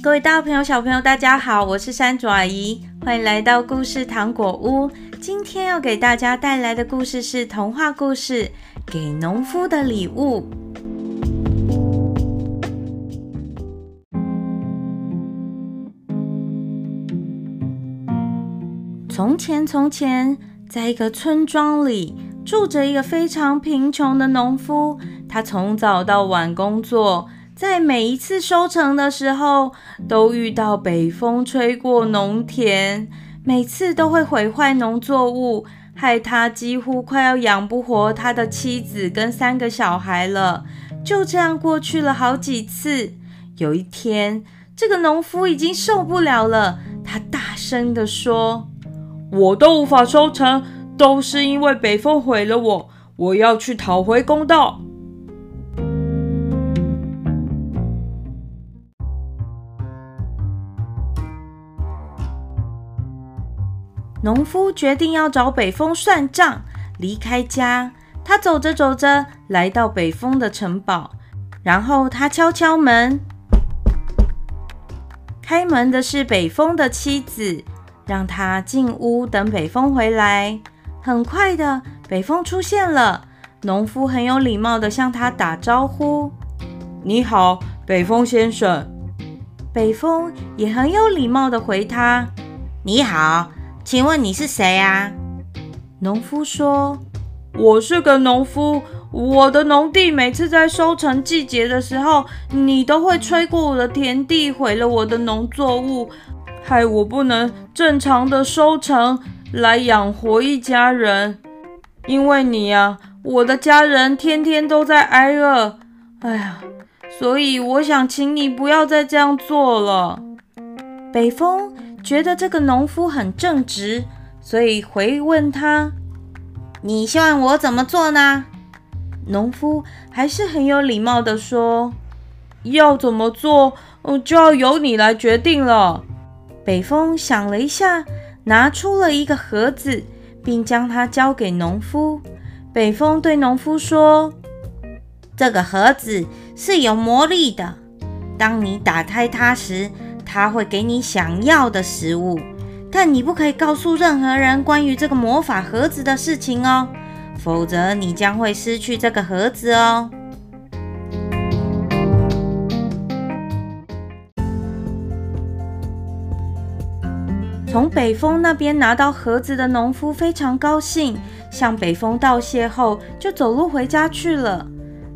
各位大朋友、小朋友，大家好，我是山竹阿姨，欢迎来到故事糖果屋。今天要给大家带来的故事是童话故事《给农夫的礼物》。从前，从前，在一个村庄里，住着一个非常贫穷的农夫。他从早到晚工作，在每一次收成的时候，都遇到北风吹过农田，每次都会毁坏农作物，害他几乎快要养不活他的妻子跟三个小孩了。就这样过去了好几次。有一天，这个农夫已经受不了了，他大声地说。我都无法收成，都是因为北风毁了我。我要去讨回公道。农夫决定要找北风算账，离开家。他走着走着，来到北风的城堡，然后他敲敲门。开门的是北风的妻子。让他进屋等北风回来。很快的，北风出现了。农夫很有礼貌的向他打招呼：“你好，北风先生。”北风也很有礼貌的回他：“你好，请问你是谁啊？”农夫说：“我是个农夫，我的农地每次在收成季节的时候，你都会吹过我的田地，毁了我的农作物。”害我不能正常的收成来养活一家人，因为你呀，我的家人天天都在挨饿。哎呀，所以我想请你不要再这样做了。北风觉得这个农夫很正直，所以回问他：“你希望我怎么做呢？”农夫还是很有礼貌地说：“要怎么做，就要由你来决定了。”北风想了一下，拿出了一个盒子，并将它交给农夫。北风对农夫说：“这个盒子是有魔力的，当你打开它时，它会给你想要的食物。但你不可以告诉任何人关于这个魔法盒子的事情哦，否则你将会失去这个盒子哦。”从北风那边拿到盒子的农夫非常高兴，向北风道谢后，就走路回家去了。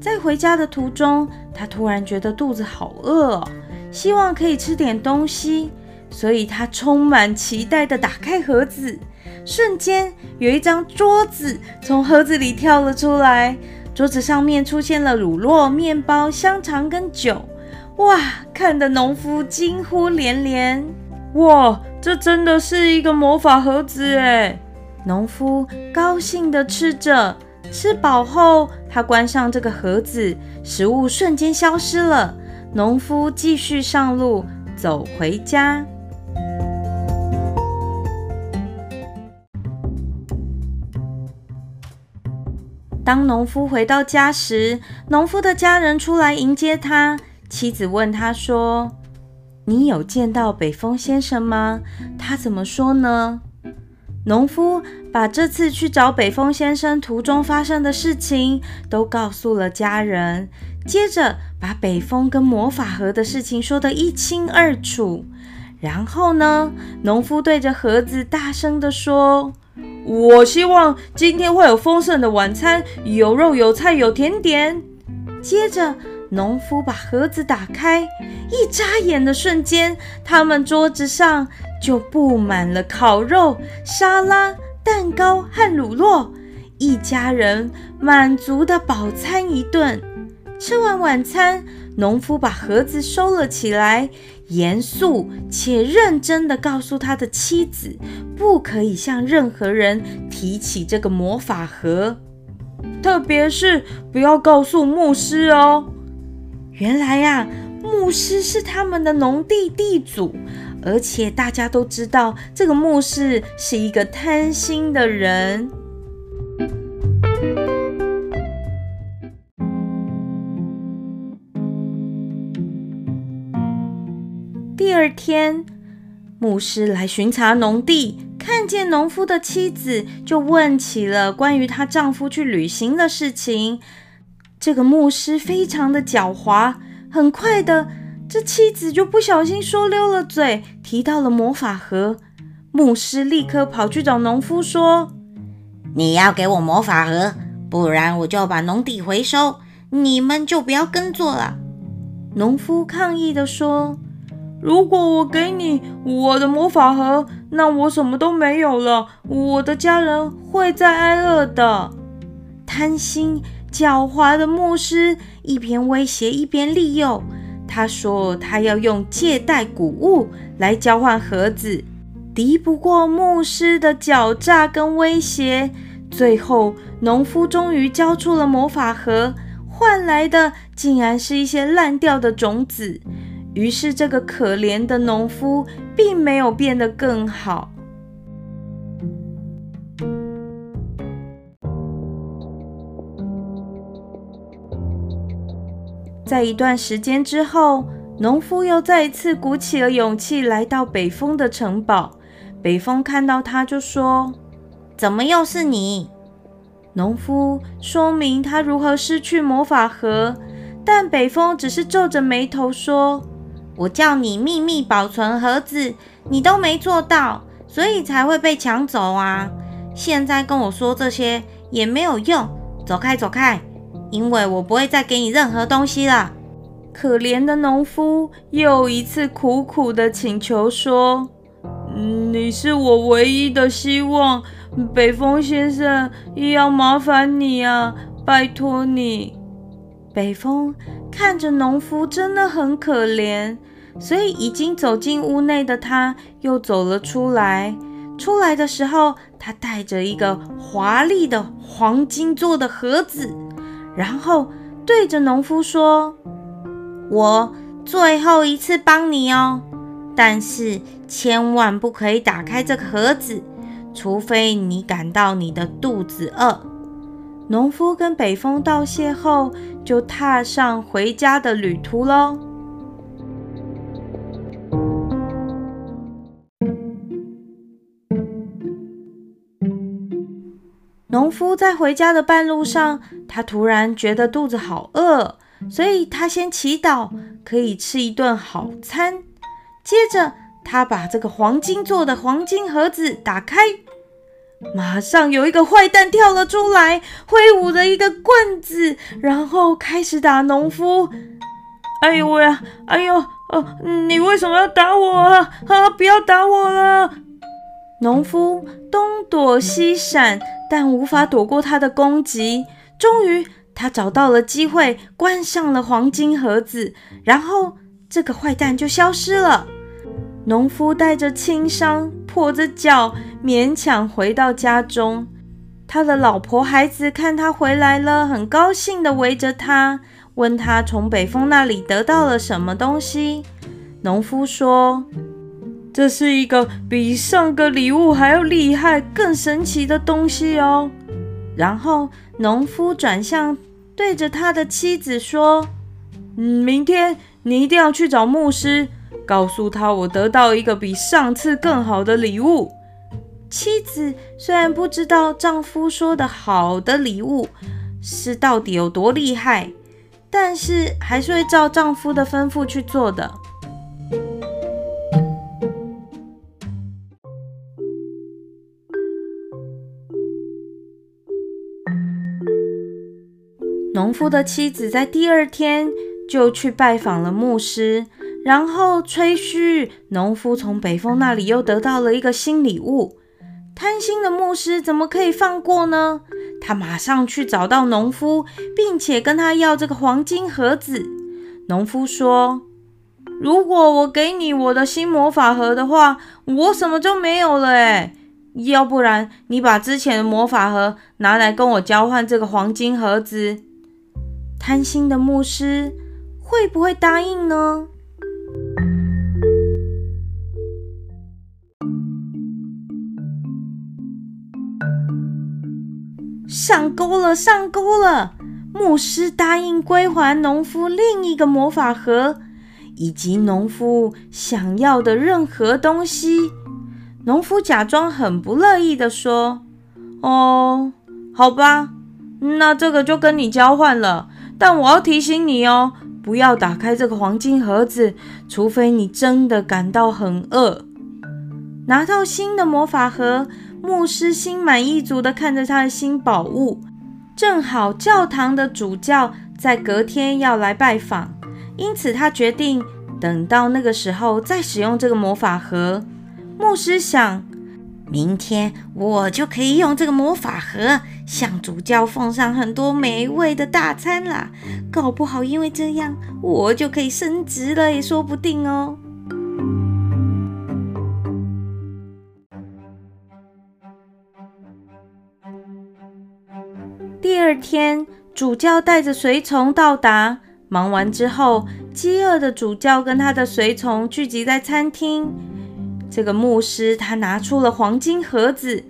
在回家的途中，他突然觉得肚子好饿，希望可以吃点东西，所以他充满期待地打开盒子。瞬间，有一张桌子从盒子里跳了出来，桌子上面出现了乳酪、面包、香肠跟酒。哇，看得农夫惊呼连连。哇！这真的是一个魔法盒子哎！农夫高兴地吃着，吃饱后，他关上这个盒子，食物瞬间消失了。农夫继续上路，走回家。当农夫回到家时，农夫的家人出来迎接他，妻子问他说，你有见到北风先生吗？他怎么说呢？农夫把这次去找北风先生途中发生的事情都告诉了家人，接着把北风跟魔法盒的事情说得一清二楚。然后呢，农夫对着盒子大声地说：“我希望今天会有丰盛的晚餐，有肉有菜有甜点。”接着。农夫把盒子打开，一眨眼的瞬间，他们桌子上就布满了烤肉、沙拉、蛋糕和乳酪，一家人满足的饱餐一顿。吃完晚餐，农夫把盒子收了起来，严肃且认真的告诉他的妻子，不可以向任何人提起这个魔法盒，特别是不要告诉牧师哦。原来呀、牧师是他们的农地地主，而且大家都知道这个牧师是一个贪心的人。第二天，牧师来巡查农地，看见农夫的妻子，就问起了关于她丈夫去旅行的事情。这个牧师非常的狡猾，很快的，这妻子就不小心说溜了嘴，提到了魔法盒。牧师立刻跑去找农夫说：“你要给我魔法盒，不然我就把农地回收，你们就不要耕作了。”农夫抗议地说：“如果我给你我的魔法盒，那我什么都没有了，我的家人会再挨饿的。”贪心狡猾的牧师一边威胁一边利诱，他说他要用借贷谷物来交换盒子，敌不过牧师的狡诈跟威胁。最后，农夫终于交出了魔法盒。换来的竟然是一些烂掉的种子，于是这个可怜的农夫并没有变得更好。在一段时间之后，农夫又再一次鼓起了勇气来到北风的城堡。北风看到他就说：“怎么又是你？”农夫说明他如何失去魔法盒，但北风只是皱着眉头说：“我叫你秘密保存盒子，你都没做到，所以才会被抢走啊！现在跟我说这些也没有用，走开走开，因为我不会再给你任何东西了。”可怜的农夫又一次苦苦地请求说：“你是我唯一的希望。”北风先生，要麻烦你啊，拜托你。北风看着农夫真的很可怜，所以已经走进屋内的他又走了出来。出来的时候，他带着一个华丽的黄金做的盒子，然后对着农夫说：“我最后一次帮你哦，但是千万不可以打开这个盒子。”除非你感到你的肚子饿。农夫跟北风道谢后，就踏上回家的旅途喽。农夫在回家的半路上，他突然觉得肚子好饿，所以他先祈祷可以吃一顿好餐。接着，他把这个黄金做的黄金盒子打开。马上有一个坏蛋跳了出来，挥舞着一个棍子，然后开始打农夫。哎呦喂呀！哎呦，哦，你为什么要打我啊？啊，不要打我了！农夫东躲西闪，但无法躲过他的攻击。终于，他找到了机会，关上了黄金盒子，然后这个坏蛋就消失了。农夫带着轻伤，跛着脚。勉强回到家中，他的老婆孩子看他回来了，很高兴地围着他，问他从北风那里得到了什么东西。农夫说：“这是一个比上个礼物还要厉害、更神奇的东西哦。”然后农夫转向对着他的妻子说：“嗯，明天你一定要去找牧师，告诉他我得到一个比上次更好的礼物。”妻子虽然不知道丈夫说的好的礼物是到底有多厉害，但是还是会照丈夫的吩咐去做的。农夫的妻子在第二天就去拜访了牧师，然后吹嘘农夫从北风那里又得到了一个新礼物。贪心的牧师怎么可以放过呢？他马上去找到农夫，并且跟他要这个黄金盒子。农夫说：“如果我给你我的新魔法盒的话，我什么就没有了诶。要不然你把之前的魔法盒拿来跟我交换这个黄金盒子。”贪心的牧师会不会答应呢？上钩了，上钩了！牧师答应归还农夫另一个魔法盒。以及农夫想要的任何东西。农夫假装很不乐意地说：“哦，好吧，那这个就跟你交换了。但我要提醒你哦，不要打开这个黄金盒子，除非你真的感到很饿。”拿到新的魔法盒，牧师心满意足地看着他的新宝物。正好教堂的主教在隔天要来拜访，因此他决定等到那个时候再使用这个魔法盒。牧师想，明天我就可以用这个魔法盒向主教奉上很多美味的大餐啦。搞不好因为这样，我就可以升职了，也说不定哦。第二天，主教带着随从到达。忙完之后，饥饿的主教跟他的随从聚集在餐厅。这个牧师他拿出了黄金盒子，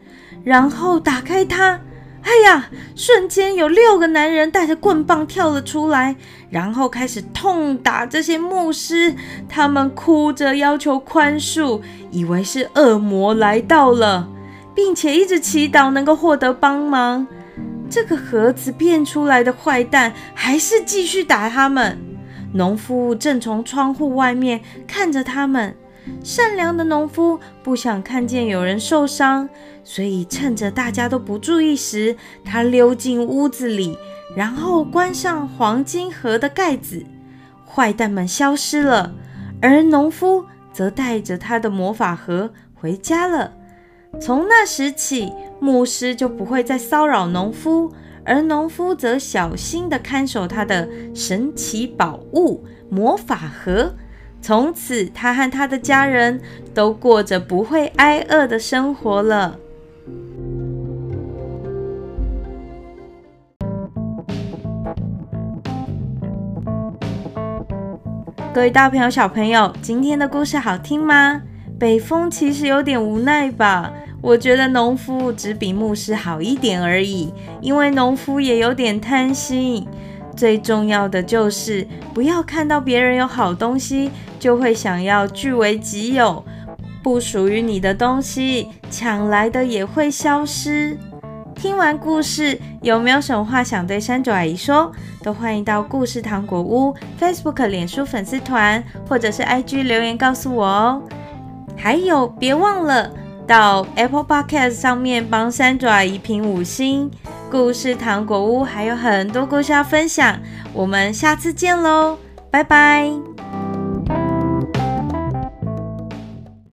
然后打开它。哎呀！瞬间有六个男人带着棍棒跳了出来，然后开始痛打这些牧师。他们哭着要求宽恕，以为是恶魔来到了，并且一直祈祷能够获得帮忙。这个盒子变出来的坏蛋还是继续打他们。农夫正从窗户外面看着他们。善良的农夫不想看见有人受伤，所以趁着大家都不注意时，他溜进屋子里，然后关上黄金盒的盖子。坏蛋们消失了，而农夫则带着他的魔法盒回家了。从那时起，牧师就不会再骚扰农夫，而农夫则小心地看守他的神奇宝物——魔法盒。从此，他和他的家人都过着不会挨饿的生活了。各位大朋友、小朋友，今天的故事好听吗？北风其实有点无奈吧？我觉得农夫只比牧师好一点而已，因为农夫也有点贪心。最重要的就是不要看到别人有好东西，就会想要据为己有。不属于你的东西，抢来的也会消失。听完故事，有没有什么话想对山竹阿姨说？都欢迎到故事糖果屋 Facebook、脸书粉丝团，或者是 IG 留言告诉我哦。还有，别忘了到 Apple Podcast 上面帮山竹阿姨评五星。故事糖果屋还有很多故事要分享，我们下次见喽，拜拜。